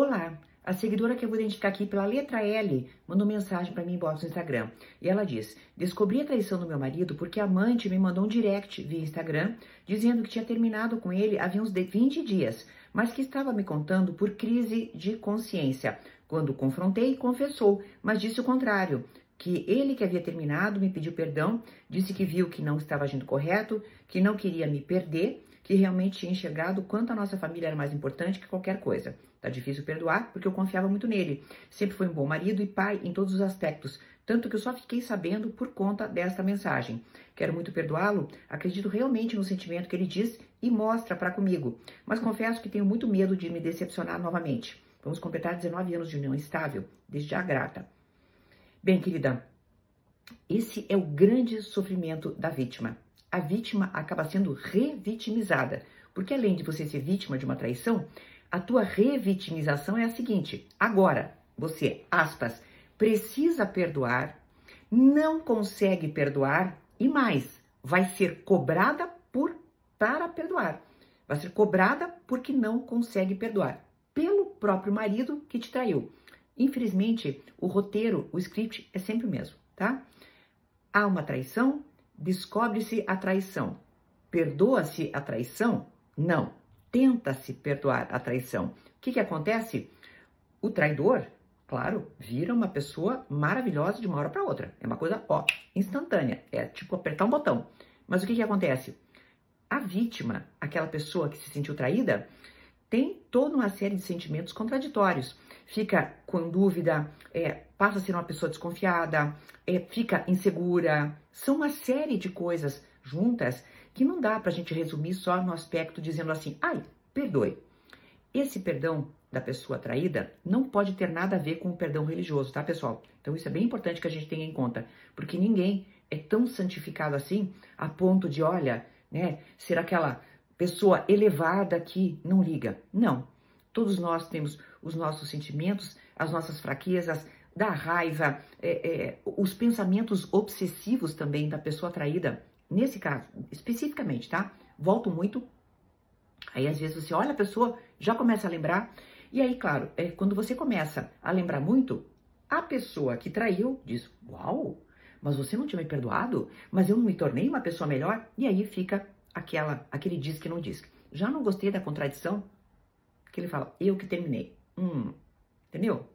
Olá, a seguidora que eu vou identificar aqui pela letra L mandou mensagem para mim inbox no Instagram. E ela diz: Descobri a traição do meu marido porque a amante me mandou um direct via Instagram dizendo que tinha terminado com ele havia uns 20 dias, mas que estava me contando por crise de consciência. Quando confrontei, confessou, mas disse o contrário. Que ele que havia terminado me pediu perdão, disse que viu que não estava agindo correto, que não queria me perder que realmente tinha enxergado quanto a nossa família era mais importante que qualquer coisa. Tá difícil perdoar porque eu confiava muito nele. Sempre foi um bom marido e pai em todos os aspectos, tanto que eu só fiquei sabendo por conta desta mensagem. Quero muito perdoá-lo, acredito realmente no sentimento que ele diz e mostra para comigo, mas confesso que tenho muito medo de me decepcionar novamente. Vamos completar 19 anos de união estável, desde já grata. Bem, querida, esse é o grande sofrimento da vítima a vítima acaba sendo revitimizada. Porque além de você ser vítima de uma traição, a tua revitimização é a seguinte: agora você, aspas, precisa perdoar, não consegue perdoar e mais, vai ser cobrada por para perdoar. Vai ser cobrada porque não consegue perdoar pelo próprio marido que te traiu. Infelizmente, o roteiro, o script é sempre o mesmo, tá? Há uma traição, Descobre-se a traição. Perdoa-se a traição? Não. Tenta-se perdoar a traição. O que, que acontece? O traidor, claro, vira uma pessoa maravilhosa de uma hora para outra. É uma coisa, ó, instantânea. É tipo apertar um botão. Mas o que, que acontece? A vítima, aquela pessoa que se sentiu traída, tem toda uma série de sentimentos contraditórios. Fica com dúvida, é, passa a ser uma pessoa desconfiada, é, fica insegura. São uma série de coisas juntas que não dá para a gente resumir só no aspecto dizendo assim, ai, perdoe. Esse perdão da pessoa traída não pode ter nada a ver com o perdão religioso, tá, pessoal? Então isso é bem importante que a gente tenha em conta, porque ninguém é tão santificado assim a ponto de, olha, né, ser aquela pessoa elevada que não liga. Não. Todos nós temos os nossos sentimentos, as nossas fraquezas, da raiva, é, é, os pensamentos obsessivos também da pessoa traída. Nesse caso, especificamente, tá? Volto muito. Aí às vezes você olha a pessoa, já começa a lembrar. E aí, claro, é, quando você começa a lembrar muito, a pessoa que traiu diz: Uau, mas você não tinha me perdoado? Mas eu não me tornei uma pessoa melhor? E aí fica aquela, aquele diz que não diz. Já não gostei da contradição? Que ele fala, eu que terminei. Hum, entendeu?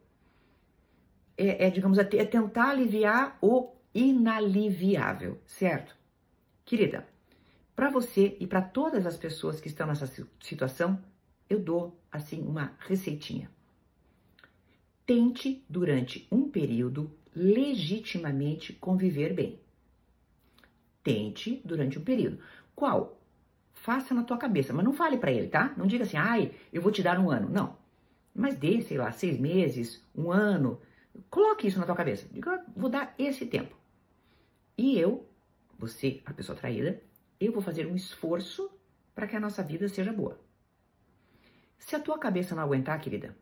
É, é digamos, é, é tentar aliviar o inaliviável, certo? Querida, para você e para todas as pessoas que estão nessa situação, eu dou assim uma receitinha. Tente durante um período legitimamente conviver bem. Tente durante um período. Qual? Faça na tua cabeça, mas não fale para ele, tá? Não diga assim, ai, eu vou te dar um ano. Não. Mas dê, sei lá, seis meses, um ano. Coloque isso na tua cabeça. Diga, vou dar esse tempo. E eu, você, a pessoa traída, eu vou fazer um esforço para que a nossa vida seja boa. Se a tua cabeça não aguentar, querida,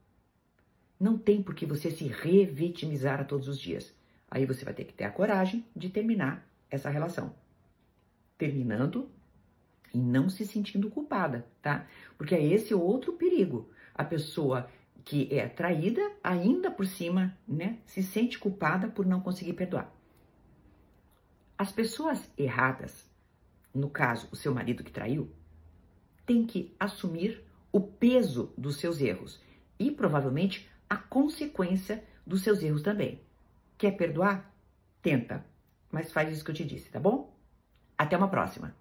não tem por que você se revitimizar a todos os dias. Aí você vai ter que ter a coragem de terminar essa relação. Terminando, e não se sentindo culpada, tá? Porque é esse outro perigo. A pessoa que é traída, ainda por cima, né, se sente culpada por não conseguir perdoar. As pessoas erradas, no caso, o seu marido que traiu, tem que assumir o peso dos seus erros e provavelmente a consequência dos seus erros também. Quer perdoar? Tenta, mas faz isso que eu te disse, tá bom? Até uma próxima.